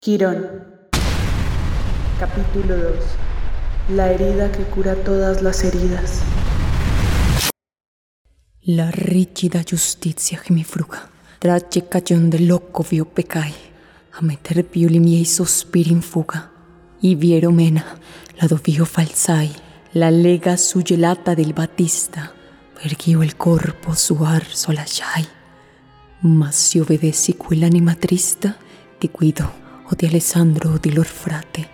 Quirón. Capítulo 2. La herida que cura todas las heridas. La rigida giustizia che mi fruga, tragge cagion dell'occo vio peccai, a metter più i miei sospiri in fuga. I viero mena, la dov'io falsai, la lega suggelata del battista, perché io il corpo suar solasciai. Ma si obbedessi quell'anima trista, ti guido o di Alessandro o di lor frate,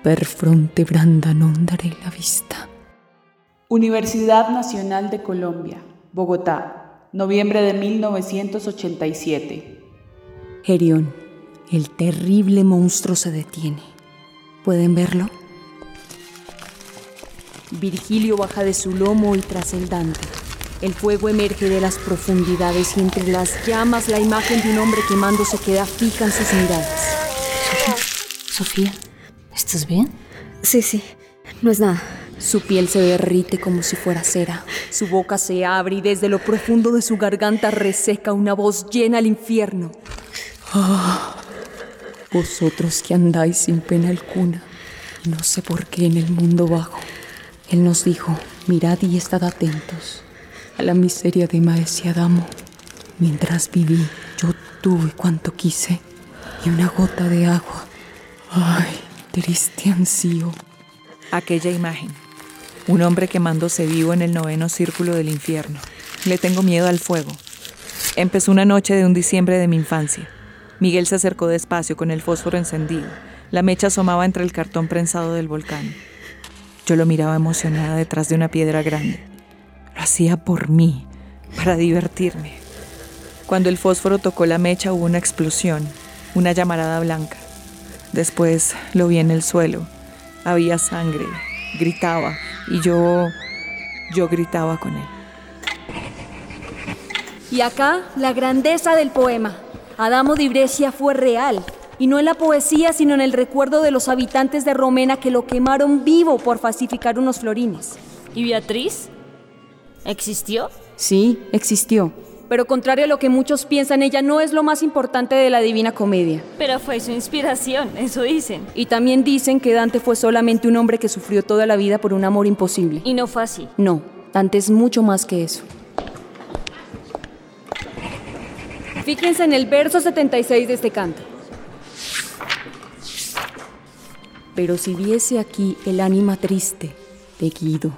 per fronte branda non daré la vista. Universidad Nacional de Colombia, Bogotá, noviembre de 1987. Gerión, el terrible monstruo se detiene. ¿Pueden verlo? Virgilio baja de su lomo y tras el Dante. El fuego emerge de las profundidades y entre las llamas la imagen de un hombre quemándose queda fija en sus miradas. Sofía, ¿estás bien? Sí, sí, no es nada. Su piel se derrite como si fuera cera. Su boca se abre y desde lo profundo de su garganta reseca una voz llena al infierno. Ah, vosotros que andáis sin pena alguna, no sé por qué en el mundo bajo. Él nos dijo, mirad y estad atentos a la miseria de Maes y Adamo. Mientras viví, yo tuve cuanto quise y una gota de agua. Ay, triste ansío. Aquella imagen. Un hombre quemándose vivo en el noveno círculo del infierno. Le tengo miedo al fuego. Empezó una noche de un diciembre de mi infancia. Miguel se acercó despacio con el fósforo encendido. La mecha asomaba entre el cartón prensado del volcán. Yo lo miraba emocionada detrás de una piedra grande. Lo hacía por mí, para divertirme. Cuando el fósforo tocó la mecha hubo una explosión, una llamarada blanca. Después lo vi en el suelo. Había sangre. Gritaba. Y yo... yo gritaba con él. Y acá la grandeza del poema. Adamo de Ibrecia fue real. Y no en la poesía, sino en el recuerdo de los habitantes de Romena que lo quemaron vivo por falsificar unos florines. ¿Y Beatriz? ¿Existió? Sí, existió. Pero contrario a lo que muchos piensan, ella no es lo más importante de la Divina Comedia. Pero fue su inspiración, eso dicen. Y también dicen que Dante fue solamente un hombre que sufrió toda la vida por un amor imposible. Y no fue así. No, Dante es mucho más que eso. Fíjense en el verso 76 de este canto. Pero si viese aquí el ánima triste de Guido,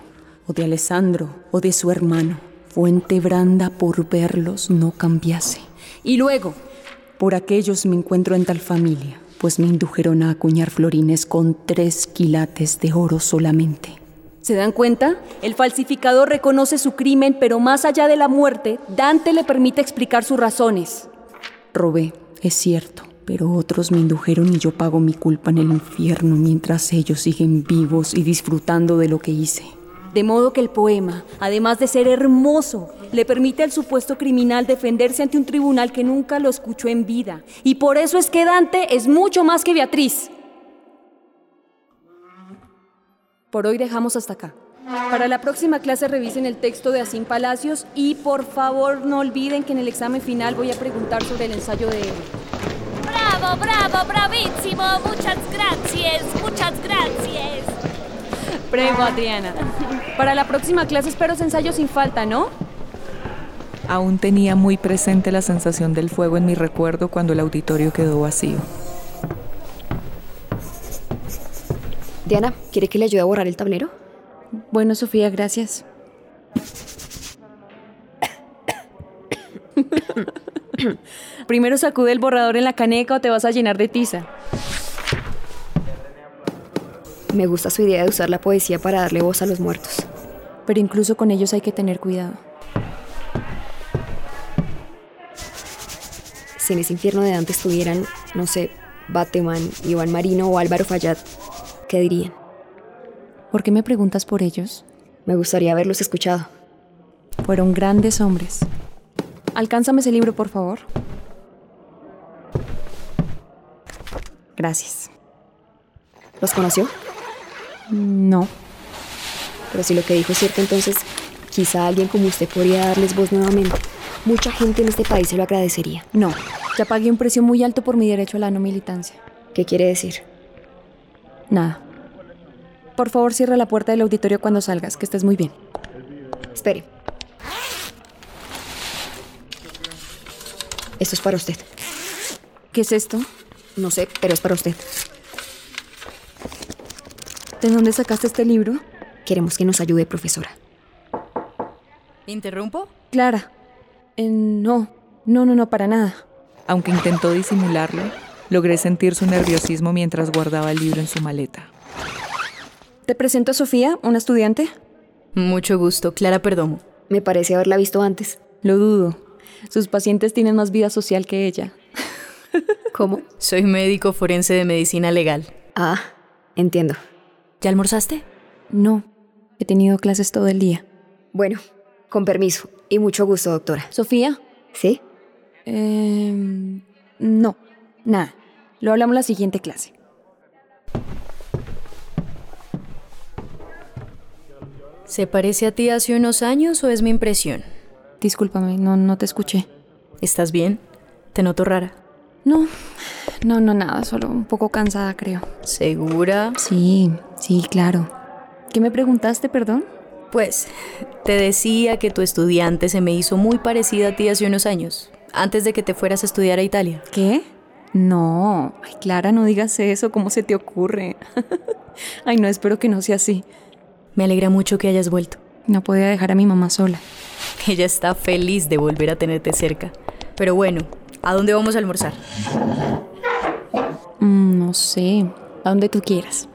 o de Alessandro, o de su hermano, fuente branda por verlos no cambiase. Y luego, por aquellos me encuentro en tal familia, pues me indujeron a acuñar florines con tres quilates de oro solamente. ¿Se dan cuenta? El falsificador reconoce su crimen, pero más allá de la muerte, Dante le permite explicar sus razones. Robé, es cierto, pero otros me indujeron y yo pago mi culpa en el infierno mientras ellos siguen vivos y disfrutando de lo que hice. De modo que el poema, además de ser hermoso, le permite al supuesto criminal defenderse ante un tribunal que nunca lo escuchó en vida. Y por eso es que Dante es mucho más que Beatriz. Por hoy dejamos hasta acá. Para la próxima clase revisen el texto de Asín Palacios y por favor no olviden que en el examen final voy a preguntar sobre el ensayo de él. ¡Bravo, bravo, bravísimo! Muchas gracias, muchas gracias. Prego, Adriana. Para la próxima clase espero ese ensayo sin falta, ¿no? Aún tenía muy presente la sensación del fuego en mi recuerdo cuando el auditorio quedó vacío. Diana, ¿quiere que le ayude a borrar el tablero? Bueno, Sofía, gracias. Primero sacude el borrador en la caneca o te vas a llenar de tiza. Me gusta su idea de usar la poesía para darle voz a los muertos. Pero incluso con ellos hay que tener cuidado. Si en ese infierno de Dante estuvieran, no sé, Bateman, Iván Marino o Álvaro Fayad, ¿qué dirían? ¿Por qué me preguntas por ellos? Me gustaría haberlos escuchado. Fueron grandes hombres. Alcánzame ese libro, por favor. Gracias. ¿Los conoció? No. Pero si lo que dijo es cierto, entonces quizá alguien como usted podría darles voz nuevamente. Mucha gente en este país se lo agradecería. No, ya pagué un precio muy alto por mi derecho a la no militancia. ¿Qué quiere decir? Nada. Por favor, cierra la puerta del auditorio cuando salgas, que estés muy bien. Espere. Esto es para usted. ¿Qué es esto? No sé, pero es para usted. ¿De dónde sacaste este libro? Queremos que nos ayude, profesora. ¿Interrumpo? Clara. Eh, no, no, no, no, para nada. Aunque intentó disimularlo, logré sentir su nerviosismo mientras guardaba el libro en su maleta. Te presento a Sofía, una estudiante. Mucho gusto, Clara Perdomo. Me parece haberla visto antes. Lo dudo. Sus pacientes tienen más vida social que ella. ¿Cómo? Soy médico forense de medicina legal. Ah, entiendo. ¿Ya almorzaste? No, he tenido clases todo el día. Bueno, con permiso. Y mucho gusto, doctora. Sofía, ¿Sí? eh, no, nada. Lo hablamos la siguiente clase. ¿Se parece a ti hace unos años o es mi impresión? Discúlpame, no, no te escuché. ¿Estás bien? Te noto rara. No, no, no, nada, solo un poco cansada, creo. ¿Segura? Sí, sí, claro. ¿Qué me preguntaste, perdón? Pues, te decía que tu estudiante se me hizo muy parecida a ti hace unos años, antes de que te fueras a estudiar a Italia. ¿Qué? No, ay, Clara, no digas eso, ¿cómo se te ocurre? ay, no, espero que no sea así. Me alegra mucho que hayas vuelto. No podía dejar a mi mamá sola. Ella está feliz de volver a tenerte cerca. Pero bueno, ¿a dónde vamos a almorzar? Mm, no sé, a donde tú quieras.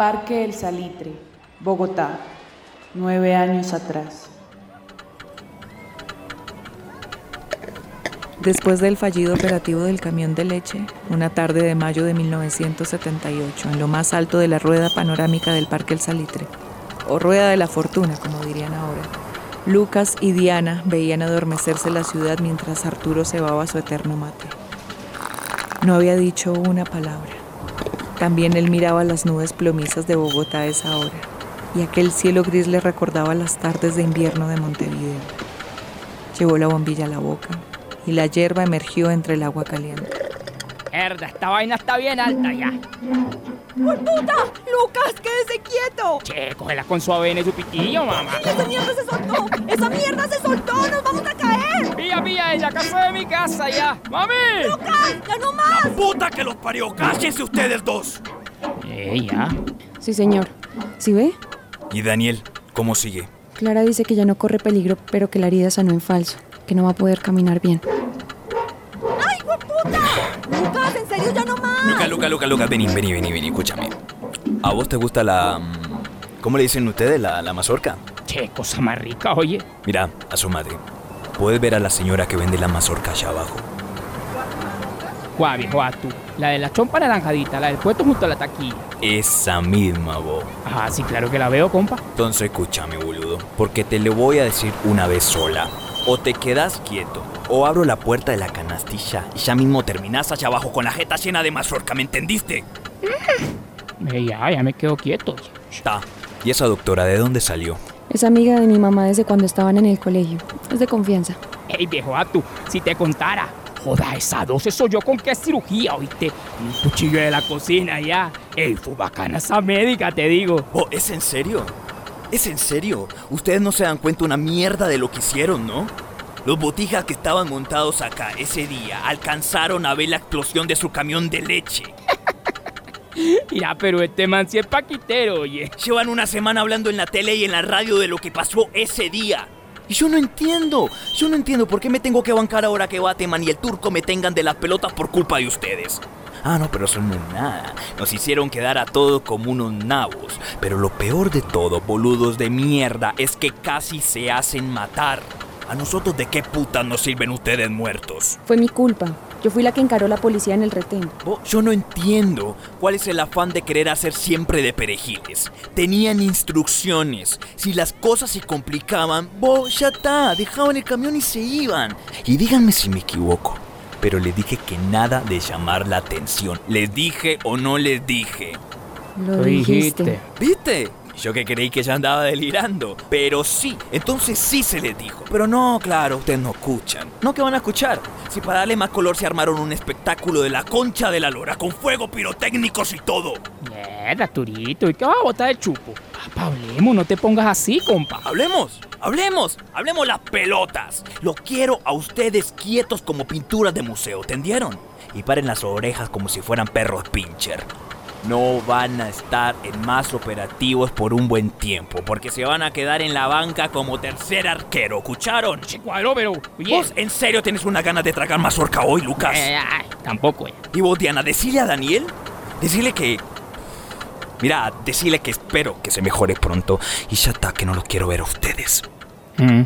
Parque El Salitre, Bogotá, nueve años atrás. Después del fallido operativo del camión de leche, una tarde de mayo de 1978, en lo más alto de la rueda panorámica del Parque El Salitre, o rueda de la fortuna, como dirían ahora, Lucas y Diana veían adormecerse la ciudad mientras Arturo cebaba su eterno mate. No había dicho una palabra. También él miraba las nubes plomizas de Bogotá a esa hora, y aquel cielo gris le recordaba las tardes de invierno de Montevideo. Llevó la bombilla a la boca, y la hierba emergió entre el agua caliente. Mierda, esta vaina está bien alta ya. ¡Puta! ¡Lucas, quédese quieto! Che, cógela con su avena y su pitillo, mamá. ¡Esa mierda se soltó! ¡Esa mierda se soltó! ¡Nos vamos a caer! Pilla, ella casó de mi casa ya. ¡Mami! ¡Lucas! ¡Ya no más! ¡Puta que los parió! ¡Cállense ustedes dos! Eh, ya. Sí, señor. ¿Sí ve? ¿Y Daniel? ¿Cómo sigue? Clara dice que ya no corre peligro, pero que la herida sanó en falso, que no va a poder caminar bien. ¡Ay, puta! ¡Lucas, en serio, ya no más! Luca, Luca, Luca, Luca, vení, vení, vení, vení, escúchame. ¿A vos te gusta la... mm, ¿Cómo le dicen ustedes? ¿La, la mazorca? Che, cosa más rica, oye. Mira, asómate. Puedes ver a la señora que vende la mazorca allá abajo. Guau, viejo, a tú. La de la chompa naranjadita, la del puesto junto a la taquilla. Esa misma, vos. Ah, sí, claro que la veo, compa. Entonces escúchame, boludo. Porque te lo voy a decir una vez sola. O te quedas quieto, o abro la puerta de la canastilla y ya mismo terminás allá abajo con la jeta llena de mazorca, ¿me entendiste? Eh, ya, ya me quedo quieto. Ta. ¿Y esa doctora de dónde salió? Es amiga de mi mamá desde cuando estaban en el colegio. Es de confianza. Ey, viejo, a tú, si te contara. Joda, esa 12 soy yo con qué cirugía, oíste. Un cuchillo de la cocina ya. Ey, fue bacana esa médica, te digo. Oh, ¿es en serio? ¿Es en serio? Ustedes no se dan cuenta una mierda de lo que hicieron, ¿no? Los botijas que estaban montados acá ese día alcanzaron a ver la explosión de su camión de leche. Ya, pero este man sí es paquitero, oye. Llevan una semana hablando en la tele y en la radio de lo que pasó ese día. Y yo no entiendo, yo no entiendo por qué me tengo que bancar ahora que Bateman y el turco me tengan de las pelotas por culpa de ustedes. Ah, no, pero eso no nada. Nos hicieron quedar a todos como unos nabos. Pero lo peor de todo, boludos de mierda, es que casi se hacen matar. ¿A nosotros de qué putas nos sirven ustedes muertos? Fue mi culpa. Yo fui la que encaró la policía en el retén. Bo, yo no entiendo cuál es el afán de querer hacer siempre de perejiles. Tenían instrucciones. Si las cosas se complicaban, bo, ya está, dejaban el camión y se iban. Y díganme si me equivoco, pero les dije que nada de llamar la atención. ¿Les dije o no les dije? Lo dijiste. ¿Viste? Yo que creí que ya andaba delirando. Pero sí, entonces sí se les dijo. Pero no, claro, ustedes no escuchan. No que van a escuchar. Si para darle más color se armaron un espectáculo de la concha de la lora con fuego pirotécnicos y todo. Mierda, Turito, ¿y qué vas a botar de chupo? Papá, hablemos, no te pongas así, compa. Hablemos, hablemos, hablemos las pelotas. Lo quiero a ustedes quietos como pinturas de museo, ¿entendieron? Y paren las orejas como si fueran perros pincher. No van a estar en más operativos por un buen tiempo, porque se van a quedar en la banca como tercer arquero, ¿escucharon? Che, cuadro, pero. Oye. ¿Vos en serio tienes una ganas de tragar mazorca hoy, Lucas? Eh, ay, tampoco, eh. Y vos, Diana, decile a Daniel, decile que... Mira, decile que espero que se mejore pronto y ya está, que no los quiero ver a ustedes. Mm.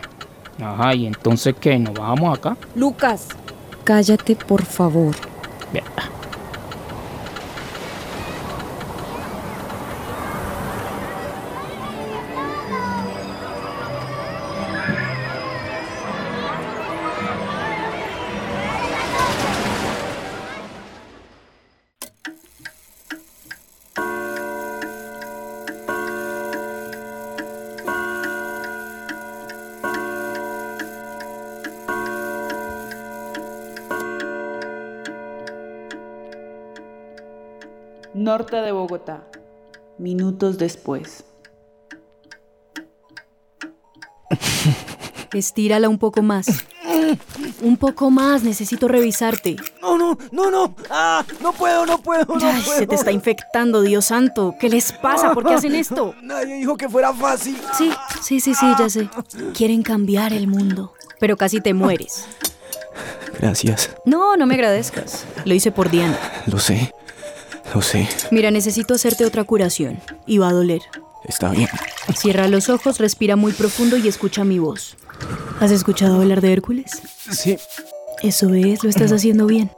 Ajá, ¿y entonces qué? ¿Nos bajamos acá? Lucas, cállate por favor. Mierda. Norte de Bogotá. Minutos después. Estírala un poco más. Un poco más, necesito revisarte. No, no, no, no. Ah, no puedo, no puedo, no Ay, puedo. se te está infectando, Dios santo. ¿Qué les pasa? ¿Por qué hacen esto? Nadie dijo que fuera fácil. Sí, sí, sí, sí, ya sé. Quieren cambiar el mundo. Pero casi te mueres. Gracias. No, no me agradezcas. Lo hice por Diana. Lo sé. Lo sé. Mira, necesito hacerte otra curación. Y va a doler. Está bien. Cierra los ojos, respira muy profundo y escucha mi voz. ¿Has escuchado hablar de Hércules? Sí. Eso es, lo estás haciendo bien.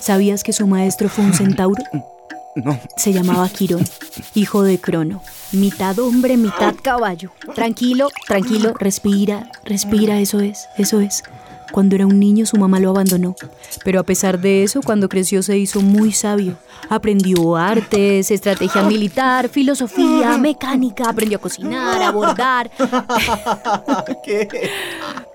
¿Sabías que su maestro fue un centauro? No. Se llamaba Quirón, hijo de Crono. Mitad hombre, mitad caballo. Tranquilo, tranquilo, respira, respira, eso es, eso es. Cuando era un niño su mamá lo abandonó, pero a pesar de eso, cuando creció se hizo muy sabio. Aprendió artes, estrategia militar, filosofía, mecánica, aprendió a cocinar, a bordar. ¿Qué?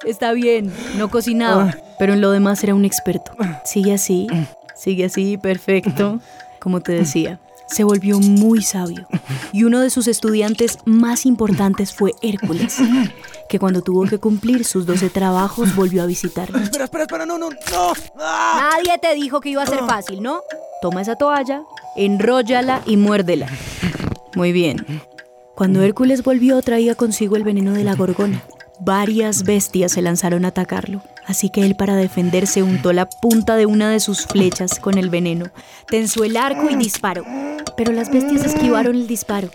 Está bien, no cocinaba, pero en lo demás era un experto. Sigue así, sigue así, perfecto. Como te decía, se volvió muy sabio. Y uno de sus estudiantes más importantes fue Hércules, que cuando tuvo que cumplir sus 12 trabajos volvió a visitarlo. Espera, espera, espera, no, no, no. Ah. Nadie te dijo que iba a ser fácil, ¿no? Toma esa toalla, enróllala y muérdela. Muy bien. Cuando Hércules volvió traía consigo el veneno de la gorgona. Varias bestias se lanzaron a atacarlo, así que él para defenderse untó la punta de una de sus flechas con el veneno, tensó el arco y disparó. Pero las bestias esquivaron el disparo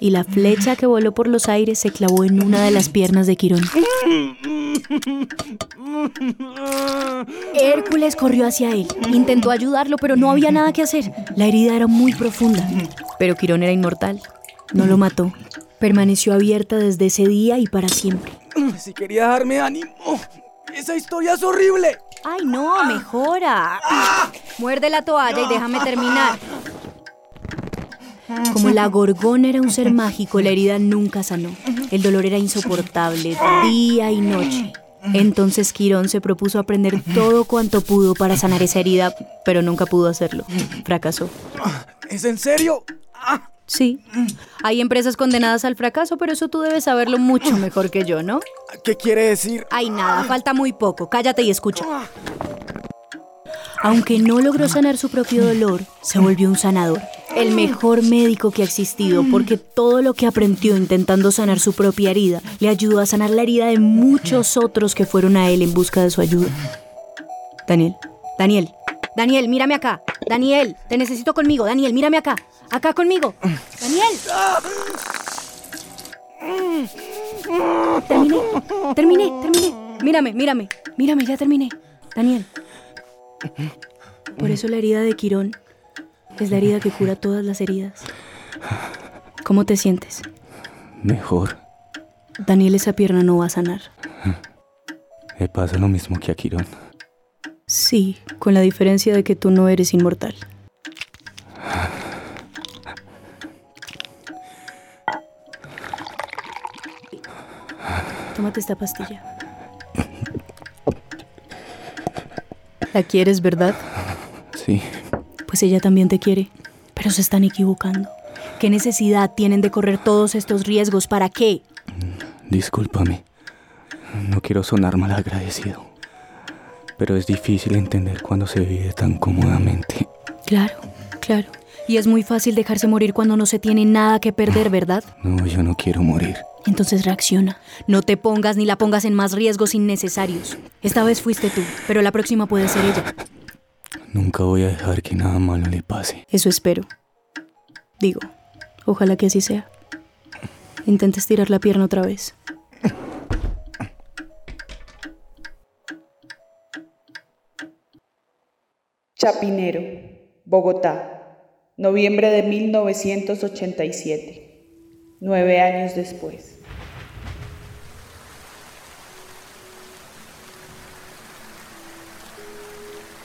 y la flecha que voló por los aires se clavó en una de las piernas de Quirón. Hércules corrió hacia él, intentó ayudarlo, pero no había nada que hacer. La herida era muy profunda, pero Quirón era inmortal. No lo mató. Permaneció abierta desde ese día y para siempre. Si quería darme ánimo. Esa historia es horrible. Ay, no, mejora. Muerde la toalla y déjame terminar. Como la gorgona era un ser mágico, la herida nunca sanó. El dolor era insoportable, día y noche. Entonces Quirón se propuso aprender todo cuanto pudo para sanar esa herida, pero nunca pudo hacerlo. Fracasó. ¿Es en serio? Sí. Hay empresas condenadas al fracaso, pero eso tú debes saberlo mucho mejor que yo, ¿no? ¿Qué quiere decir? Ay, nada, falta muy poco. Cállate y escucha. Aunque no logró sanar su propio dolor, se volvió un sanador. El mejor médico que ha existido, porque todo lo que aprendió intentando sanar su propia herida le ayudó a sanar la herida de muchos otros que fueron a él en busca de su ayuda. Daniel, Daniel, Daniel, mírame acá. Daniel, te necesito conmigo. Daniel, mírame acá. Acá conmigo. Daniel. Terminé, terminé, terminé. Mírame, mírame, mírame, ya terminé. Daniel, Por eso la herida de Quirón es la herida que cura todas las heridas. ¿Cómo te sientes? Mejor. Daniel, esa pierna no va a sanar. Me pasa lo mismo que a Quirón. Sí, con la diferencia de que tú no eres inmortal. Tómate esta pastilla. ¿La quieres, verdad? Sí. Pues ella también te quiere, pero se están equivocando. ¿Qué necesidad tienen de correr todos estos riesgos? ¿Para qué? Discúlpame. No quiero sonar mal agradecido. Pero es difícil entender cuando se vive tan cómodamente. Claro, claro. Y es muy fácil dejarse morir cuando no se tiene nada que perder, ¿verdad? No, yo no quiero morir. Entonces reacciona. No te pongas ni la pongas en más riesgos innecesarios. Esta vez fuiste tú, pero la próxima puede ser ella. Nunca voy a dejar que nada malo le pase. Eso espero. Digo, ojalá que así sea. Intenta estirar la pierna otra vez. Chapinero, Bogotá, noviembre de 1987, nueve años después.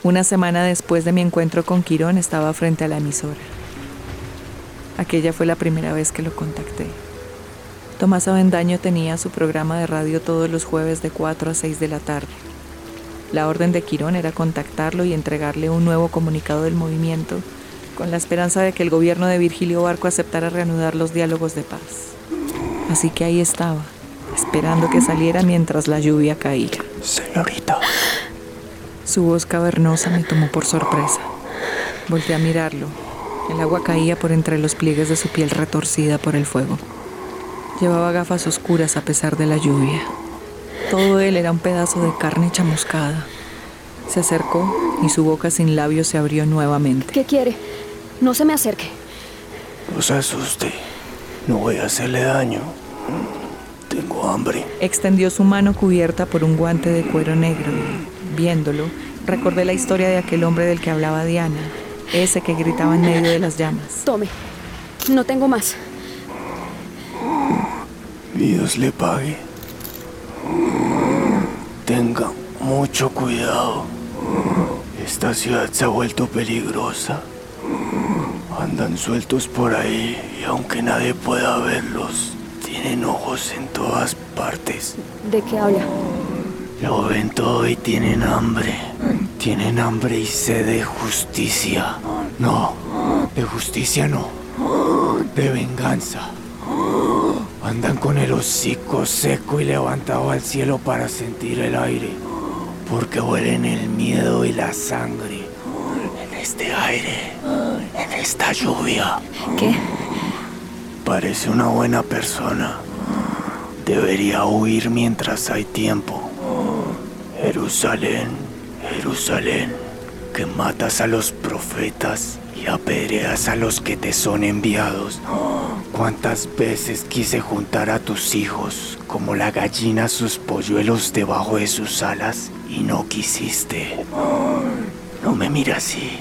Una semana después de mi encuentro con Quirón estaba frente a la emisora. Aquella fue la primera vez que lo contacté. Tomás Avendaño tenía su programa de radio todos los jueves de 4 a 6 de la tarde. La orden de Quirón era contactarlo y entregarle un nuevo comunicado del movimiento, con la esperanza de que el gobierno de Virgilio Barco aceptara reanudar los diálogos de paz. Así que ahí estaba, esperando que saliera mientras la lluvia caía. Señorita. Su voz cavernosa me tomó por sorpresa. Volté a mirarlo. El agua caía por entre los pliegues de su piel retorcida por el fuego. Llevaba gafas oscuras a pesar de la lluvia. Todo él era un pedazo de carne chamuscada. Se acercó y su boca sin labios se abrió nuevamente. ¿Qué quiere? No se me acerque. No se asuste. No voy a hacerle daño. Tengo hambre. Extendió su mano cubierta por un guante de cuero negro y, viéndolo, recordé la historia de aquel hombre del que hablaba Diana, ese que gritaba en medio de las llamas. Tome. No tengo más. Dios le pague. Tenga mucho cuidado. Esta ciudad se ha vuelto peligrosa. Andan sueltos por ahí y aunque nadie pueda verlos, tienen ojos en todas partes. ¿De qué habla? Lo ven todo y tienen hambre. Tienen hambre y sed de justicia. No, de justicia no. De venganza. Andan con el hocico seco y levantado al cielo para sentir el aire. Porque huelen el miedo y la sangre. En este aire. En esta lluvia. ¿Qué? Parece una buena persona. Debería huir mientras hay tiempo. Jerusalén, Jerusalén, que matas a los profetas y apedreas a los que te son enviados. ¿Cuántas veces quise juntar a tus hijos como la gallina sus polluelos debajo de sus alas y no quisiste? No me mira así.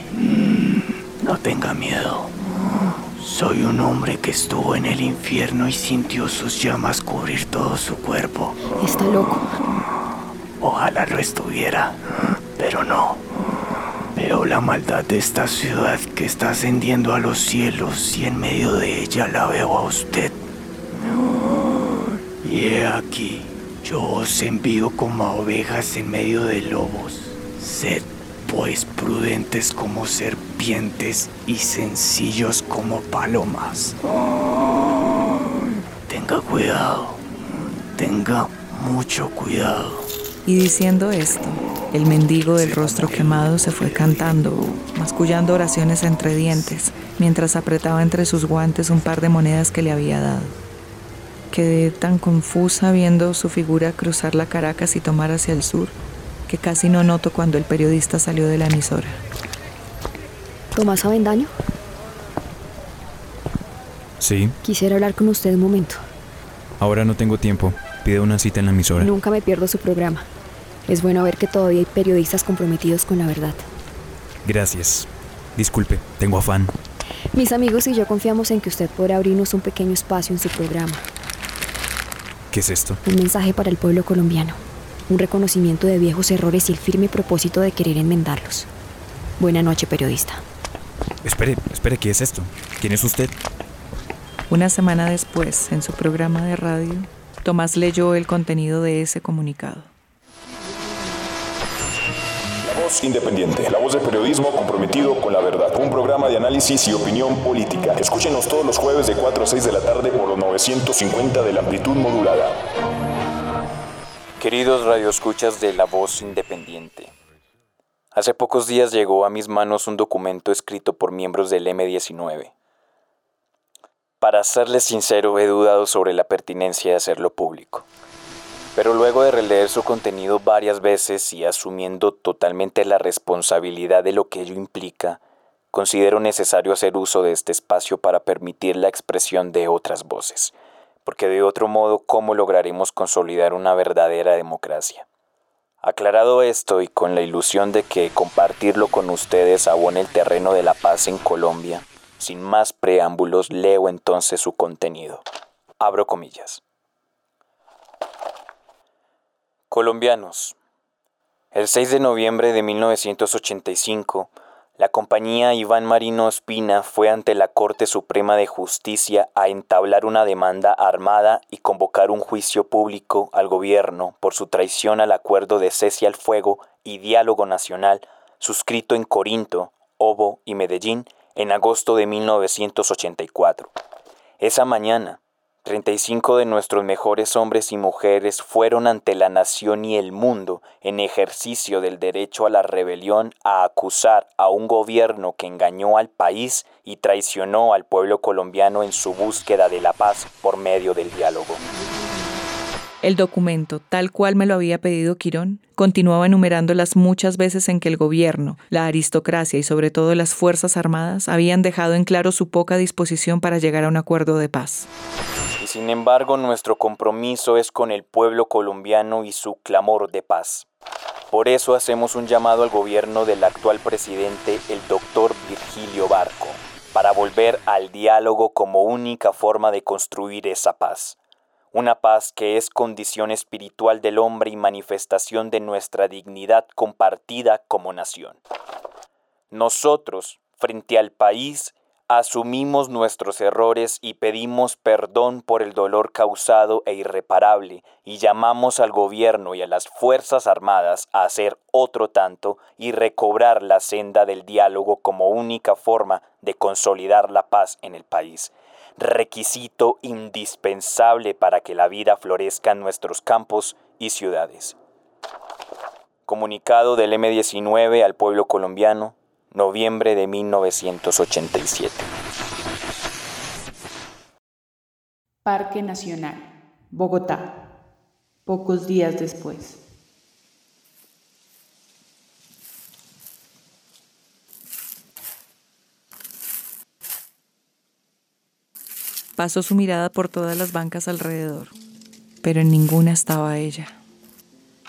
No tenga miedo. Soy un hombre que estuvo en el infierno y sintió sus llamas cubrir todo su cuerpo. Está loco. Ojalá lo estuviera, pero no. Veo la maldad de esta ciudad que está ascendiendo a los cielos y en medio de ella la veo a usted. Y he aquí, yo os envío como a ovejas en medio de lobos. Sed pues prudentes como serpientes y sencillos como palomas. Tenga cuidado, tenga mucho cuidado. Y diciendo esto, el mendigo del rostro quemado se fue cantando, mascullando oraciones entre dientes, mientras apretaba entre sus guantes un par de monedas que le había dado. Quedé tan confusa viendo su figura cruzar la Caracas y tomar hacia el sur, que casi no noto cuando el periodista salió de la emisora. ¿Tomás Avendaño? Sí, Quisiera hablar con usted un momento. ahora no tengo tiempo. Pide una cita en la emisora. Nunca me pierdo su programa. Es bueno ver que todavía hay periodistas comprometidos con la verdad. Gracias. Disculpe, tengo afán. Mis amigos y yo confiamos en que usted podrá abrirnos un pequeño espacio en su programa. ¿Qué es esto? Un mensaje para el pueblo colombiano. Un reconocimiento de viejos errores y el firme propósito de querer enmendarlos. Buena noche, periodista. Espere, espere, ¿qué es esto? ¿Quién es usted? Una semana después, en su programa de radio, Tomás leyó el contenido de ese comunicado. La independiente, la voz del periodismo comprometido con la verdad. Un programa de análisis y opinión política. Escúchenos todos los jueves de 4 a 6 de la tarde por los 950 de la amplitud modulada. Queridos radioescuchas de La Voz Independiente, hace pocos días llegó a mis manos un documento escrito por miembros del M19. Para serles sincero, he dudado sobre la pertinencia de hacerlo público. Pero luego de releer su contenido varias veces y asumiendo totalmente la responsabilidad de lo que ello implica, considero necesario hacer uso de este espacio para permitir la expresión de otras voces porque de otro modo, ¿cómo lograremos consolidar una verdadera democracia? Aclarado esto y con la ilusión de que compartirlo con ustedes abone el terreno de la paz en Colombia, sin más preámbulos leo entonces su contenido. Abro comillas. Colombianos. El 6 de noviembre de 1985, la compañía Iván Marino Espina fue ante la Corte Suprema de Justicia a entablar una demanda armada y convocar un juicio público al gobierno por su traición al acuerdo de cese al fuego y diálogo nacional suscrito en Corinto, Obo y Medellín en agosto de 1984. Esa mañana, 35 de nuestros mejores hombres y mujeres fueron ante la nación y el mundo en ejercicio del derecho a la rebelión a acusar a un gobierno que engañó al país y traicionó al pueblo colombiano en su búsqueda de la paz por medio del diálogo. El documento, tal cual me lo había pedido Quirón, continuaba enumerando las muchas veces en que el gobierno, la aristocracia y sobre todo las Fuerzas Armadas habían dejado en claro su poca disposición para llegar a un acuerdo de paz. Sin embargo, nuestro compromiso es con el pueblo colombiano y su clamor de paz. Por eso hacemos un llamado al gobierno del actual presidente, el doctor Virgilio Barco, para volver al diálogo como única forma de construir esa paz una paz que es condición espiritual del hombre y manifestación de nuestra dignidad compartida como nación. Nosotros, frente al país, asumimos nuestros errores y pedimos perdón por el dolor causado e irreparable y llamamos al gobierno y a las Fuerzas Armadas a hacer otro tanto y recobrar la senda del diálogo como única forma de consolidar la paz en el país requisito indispensable para que la vida florezca en nuestros campos y ciudades. Comunicado del M19 al pueblo colombiano, noviembre de 1987. Parque Nacional, Bogotá, pocos días después. Pasó su mirada por todas las bancas alrededor, pero en ninguna estaba ella.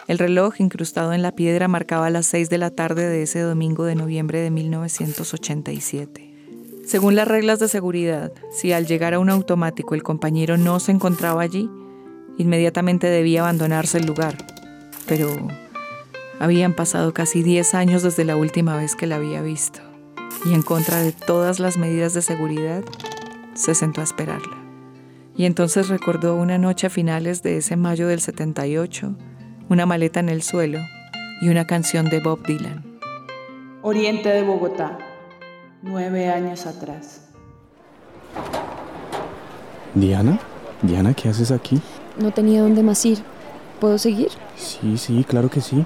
El reloj incrustado en la piedra marcaba las seis de la tarde de ese domingo de noviembre de 1987. Según las reglas de seguridad, si al llegar a un automático el compañero no se encontraba allí, inmediatamente debía abandonarse el lugar. Pero habían pasado casi 10 años desde la última vez que la había visto, y en contra de todas las medidas de seguridad, se sentó a esperarla. Y entonces recordó una noche a finales de ese mayo del 78, una maleta en el suelo y una canción de Bob Dylan. Oriente de Bogotá, nueve años atrás. Diana, Diana, ¿qué haces aquí? No tenía dónde más ir. ¿Puedo seguir? Sí, sí, claro que sí.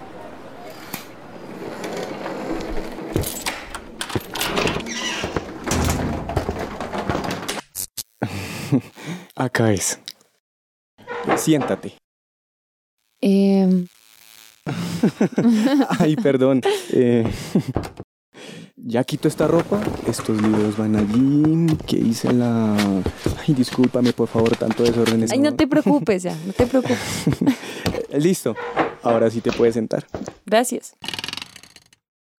Acá es. Siéntate. Eh... Ay, perdón. Eh, ya quito esta ropa. Estos libros van allí. ¿Qué hice la.? Ay, discúlpame, por favor, tanto desorden. Ay, no te preocupes ya, no te preocupes. Listo. Ahora sí te puedes sentar. Gracias.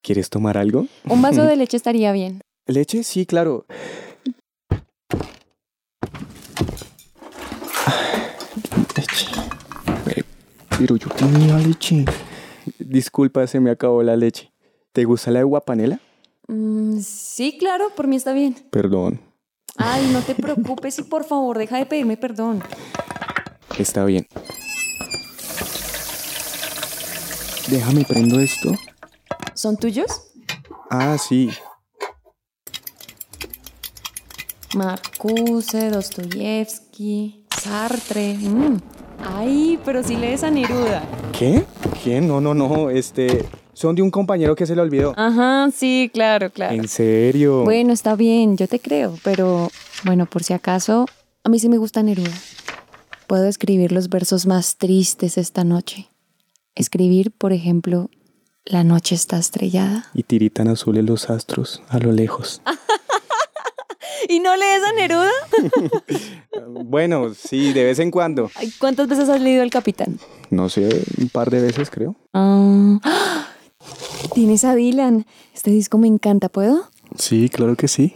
¿Quieres tomar algo? Un vaso de leche estaría bien. ¿Leche? Sí, claro. Pero yo tenía leche. Disculpa, se me acabó la leche. ¿Te gusta la de guapanela? Mm, sí, claro, por mí está bien. Perdón. Ay, no te preocupes y por favor, deja de pedirme perdón. Está bien. Déjame prendo esto. ¿Son tuyos? Ah, sí. Marcuse, Dostoyevsky, Sartre. mm. Ay, pero sí lees a Neruda. ¿Qué? ¿Qué? No, no, no. Este. Son de un compañero que se le olvidó. Ajá, sí, claro, claro. ¿En serio? Bueno, está bien, yo te creo, pero bueno, por si acaso, a mí sí me gusta Neruda. Puedo escribir los versos más tristes esta noche. Escribir, por ejemplo, La noche está estrellada. Y tiritan azules los astros a lo lejos. ¿Y no lees a Neruda? bueno, sí, de vez en cuando. Ay, ¿Cuántas veces has leído El Capitán? No sé, un par de veces creo. Ah, ¡ah! Tienes a Dylan. Este disco me encanta, ¿puedo? Sí, claro que sí.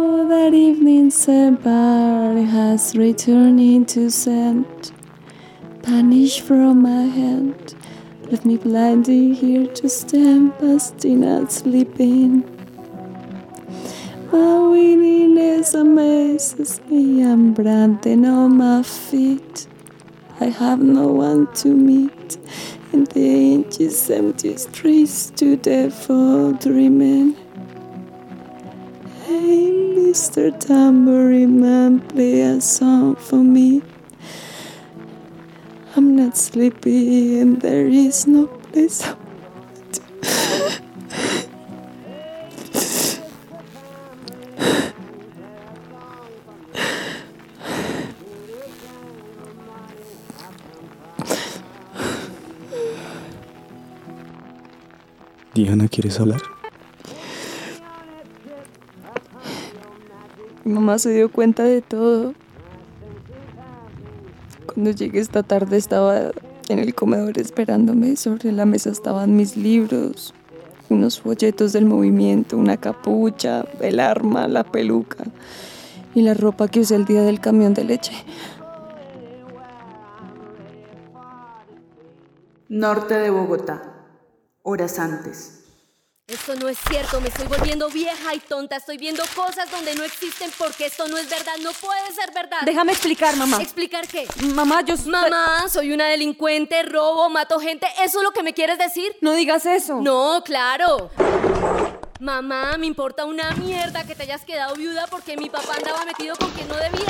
that evening bar has returned into scent. Vanish from my hand. Left me blinding here to stand, busting out sleeping. My willingness amazes me. I'm branding on my feet. I have no one to meet. In the ages empty streets to death for dreaming. Hey, Mr. Tambourine Man, play a song for me. I'm not sleepy and there is no place. Diana, ¿quieres hablar? Mamá se dio cuenta de todo. Cuando llegué esta tarde estaba en el comedor esperándome. Sobre la mesa estaban mis libros, unos folletos del movimiento, una capucha, el arma, la peluca y la ropa que usé el día del camión de leche. Norte de Bogotá. Horas antes. Esto no es cierto, me estoy volviendo vieja y tonta. Estoy viendo cosas donde no existen porque esto no es verdad, no puede ser verdad. Déjame explicar, mamá. ¿Explicar qué? Mamá, yo... Mamá, soy una delincuente, robo, mato gente. ¿Eso es lo que me quieres decir? No digas eso. No, claro. Mamá, me importa una mierda que te hayas quedado viuda porque mi papá andaba metido con quien no debía.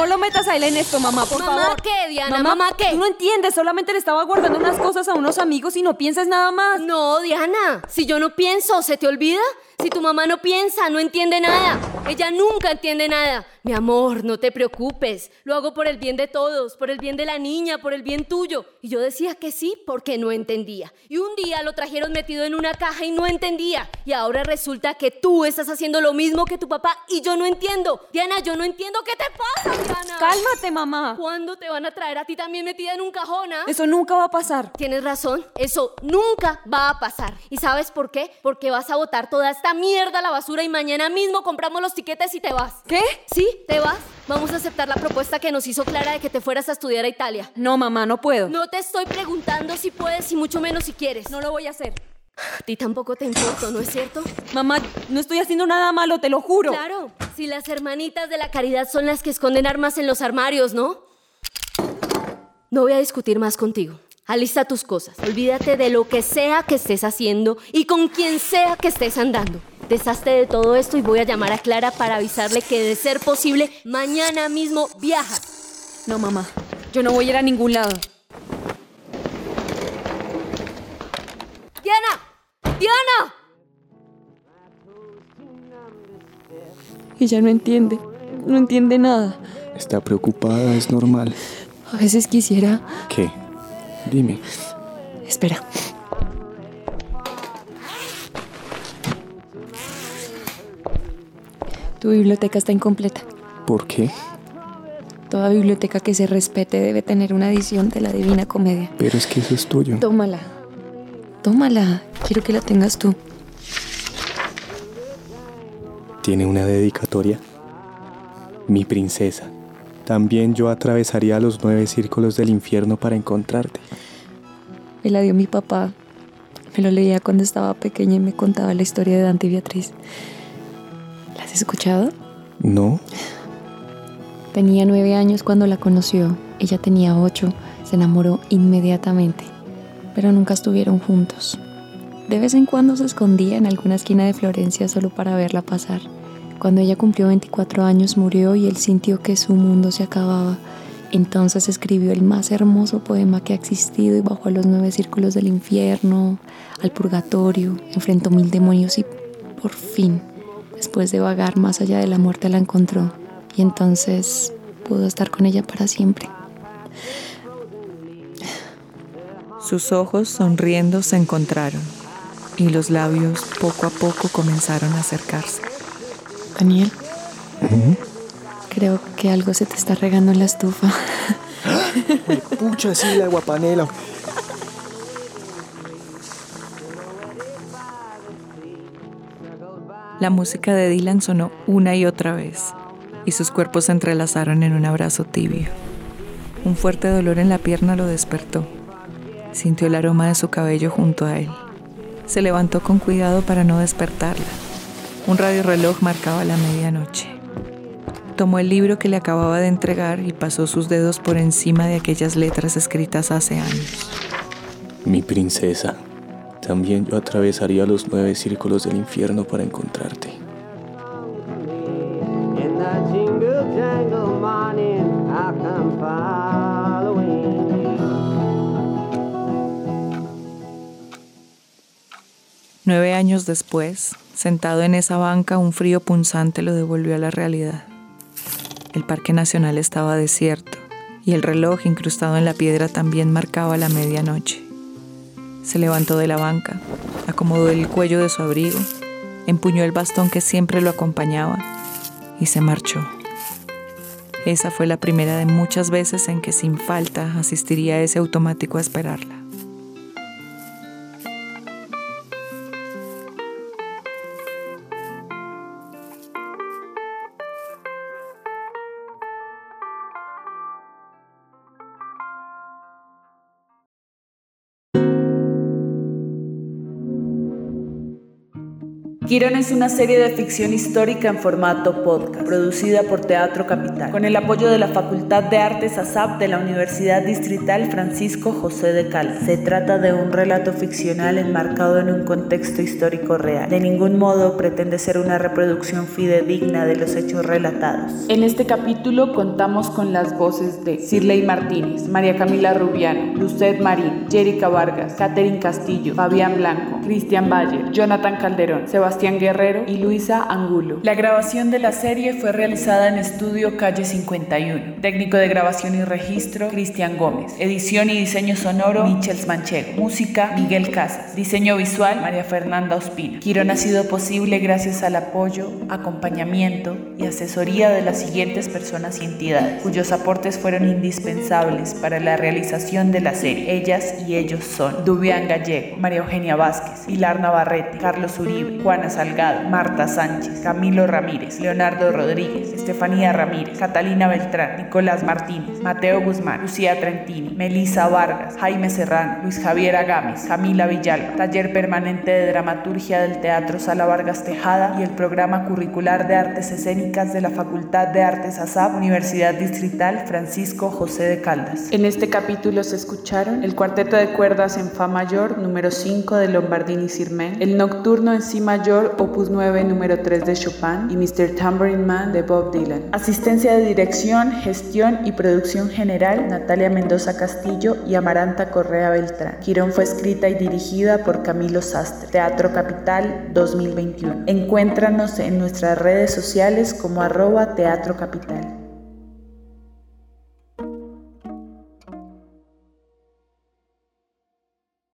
No lo metas a él en esto, mamá, por ¿Mamá favor. qué, Diana? ¿Mamá qué? Tú no entiendes, solamente le estaba guardando unas cosas a unos amigos y no pienses nada más. No, Diana, si yo no pienso, ¿se te olvida? Si tu mamá no piensa, no entiende nada. Ella nunca entiende nada. Mi amor, no te preocupes. Lo hago por el bien de todos, por el bien de la niña, por el bien tuyo. Y yo decía que sí porque no entendía. Y un día lo trajeron metido en una caja y no entendía. Y ahora resulta que tú estás haciendo lo mismo que tu papá y yo no entiendo. Diana, yo no entiendo qué te pasa, Diana. Cálmate, mamá. ¿Cuándo te van a traer a ti también metida en un cajón? ah? Eso nunca va a pasar. Tienes razón, eso nunca va a pasar. ¿Y sabes por qué? Porque vas a botar toda esta mierda a la basura y mañana mismo compramos los tiquetes y te vas. ¿Qué? Sí, te vas. Vamos a aceptar la propuesta que nos hizo Clara de que te fueras a estudiar a Italia. No, mamá, no puedo. No te estoy preguntando si puedes y mucho menos si quieres. No lo voy a hacer. A ti tampoco te importo, ¿no es cierto? Mamá, no estoy haciendo nada malo, te lo juro. Claro, si las hermanitas de la caridad son las que esconden armas en los armarios, ¿no? No voy a discutir más contigo. Alista tus cosas. Olvídate de lo que sea que estés haciendo y con quien sea que estés andando. Deshazte de todo esto y voy a llamar a Clara para avisarle que de ser posible, mañana mismo viajas. No, mamá. Yo no voy a ir a ningún lado. ¡Diana! ¡Diana! Ella no entiende. No entiende nada. Está preocupada, es normal. A veces quisiera... ¿Qué? Dime. Espera. Tu biblioteca está incompleta. ¿Por qué? Toda biblioteca que se respete debe tener una edición de la Divina Comedia. Pero es que eso es tuyo. Tómala. Tómala. Quiero que la tengas tú. ¿Tiene una dedicatoria? Mi princesa. También yo atravesaría los nueve círculos del infierno para encontrarte. Me la dio mi papá. Me lo leía cuando estaba pequeña y me contaba la historia de Dante y Beatriz. ¿La has escuchado? No. Tenía nueve años cuando la conoció. Ella tenía ocho. Se enamoró inmediatamente. Pero nunca estuvieron juntos. De vez en cuando se escondía en alguna esquina de Florencia solo para verla pasar. Cuando ella cumplió 24 años murió y él sintió que su mundo se acababa. Entonces escribió el más hermoso poema que ha existido y bajó a los nueve círculos del infierno, al purgatorio, enfrentó mil demonios y por fin, después de vagar más allá de la muerte, la encontró. Y entonces pudo estar con ella para siempre. Sus ojos sonriendo se encontraron y los labios poco a poco comenzaron a acercarse. Daniel, creo que algo se te está regando en la estufa. Pucha, sí, la guapanela. La música de Dylan sonó una y otra vez y sus cuerpos se entrelazaron en un abrazo tibio. Un fuerte dolor en la pierna lo despertó. Sintió el aroma de su cabello junto a él. Se levantó con cuidado para no despertarla. Un radiorreloj marcaba la medianoche. Tomó el libro que le acababa de entregar y pasó sus dedos por encima de aquellas letras escritas hace años. Mi princesa. También yo atravesaría los nueve círculos del infierno para encontrarte. Nueve años después, sentado en esa banca, un frío punzante lo devolvió a la realidad. El Parque Nacional estaba desierto y el reloj incrustado en la piedra también marcaba la medianoche. Se levantó de la banca, acomodó el cuello de su abrigo, empuñó el bastón que siempre lo acompañaba y se marchó. Esa fue la primera de muchas veces en que sin falta asistiría a ese automático a esperarla. Quirón es una serie de ficción histórica en formato podcast, producida por Teatro Capital, con el apoyo de la Facultad de Artes ASAP de la Universidad Distrital Francisco José de Cal. Se trata de un relato ficcional enmarcado en un contexto histórico real. De ningún modo pretende ser una reproducción fidedigna de los hechos relatados. En este capítulo contamos con las voces de Cirley Martínez, María Camila Rubiano, Lucet Marín, Jerica Vargas, Catherine Castillo, Fabián Blanco, Cristian Bayer, Jonathan Calderón, Sebastián Guerrero y Luisa Angulo. La grabación de la serie fue realizada en Estudio Calle 51. Técnico de grabación y registro, Cristian Gómez. Edición y diseño sonoro, Michels Manchego. Música, Miguel Casas. Diseño visual, María Fernanda Ospina. Quirón ha sido posible gracias al apoyo, acompañamiento y asesoría de las siguientes personas y entidades, cuyos aportes fueron indispensables para la realización de la serie. Ellas y ellos son Dubián Gallego, María Eugenia Vázquez, Pilar Navarrete, Carlos Uribe, Juana Salgado, Marta Sánchez, Camilo Ramírez, Leonardo Rodríguez, Estefanía Ramírez, Catalina Beltrán, Nicolás Martínez, Mateo Guzmán, Lucía Trentini, Melisa Vargas, Jaime Serrano, Luis Javier Agames, Camila Villalba, taller permanente de dramaturgia del Teatro Sala Vargas Tejada y el programa curricular de artes escénicas de la Facultad de Artes ASAP, Universidad Distrital Francisco José de Caldas. En este capítulo se escucharon el cuarteto de cuerdas en Fa mayor número 5 de Lombardini Sirmen, el nocturno en Si mayor opus 9 número 3 de Chopin y Mr. Tambourine Man de Bob Dylan. Asistencia de dirección, gestión y producción general Natalia Mendoza Castillo y Amaranta Correa Beltrán. Girón fue escrita y dirigida por Camilo Sastre. Teatro Capital 2021. Encuéntranos en nuestras redes sociales como arroba Teatro Capital.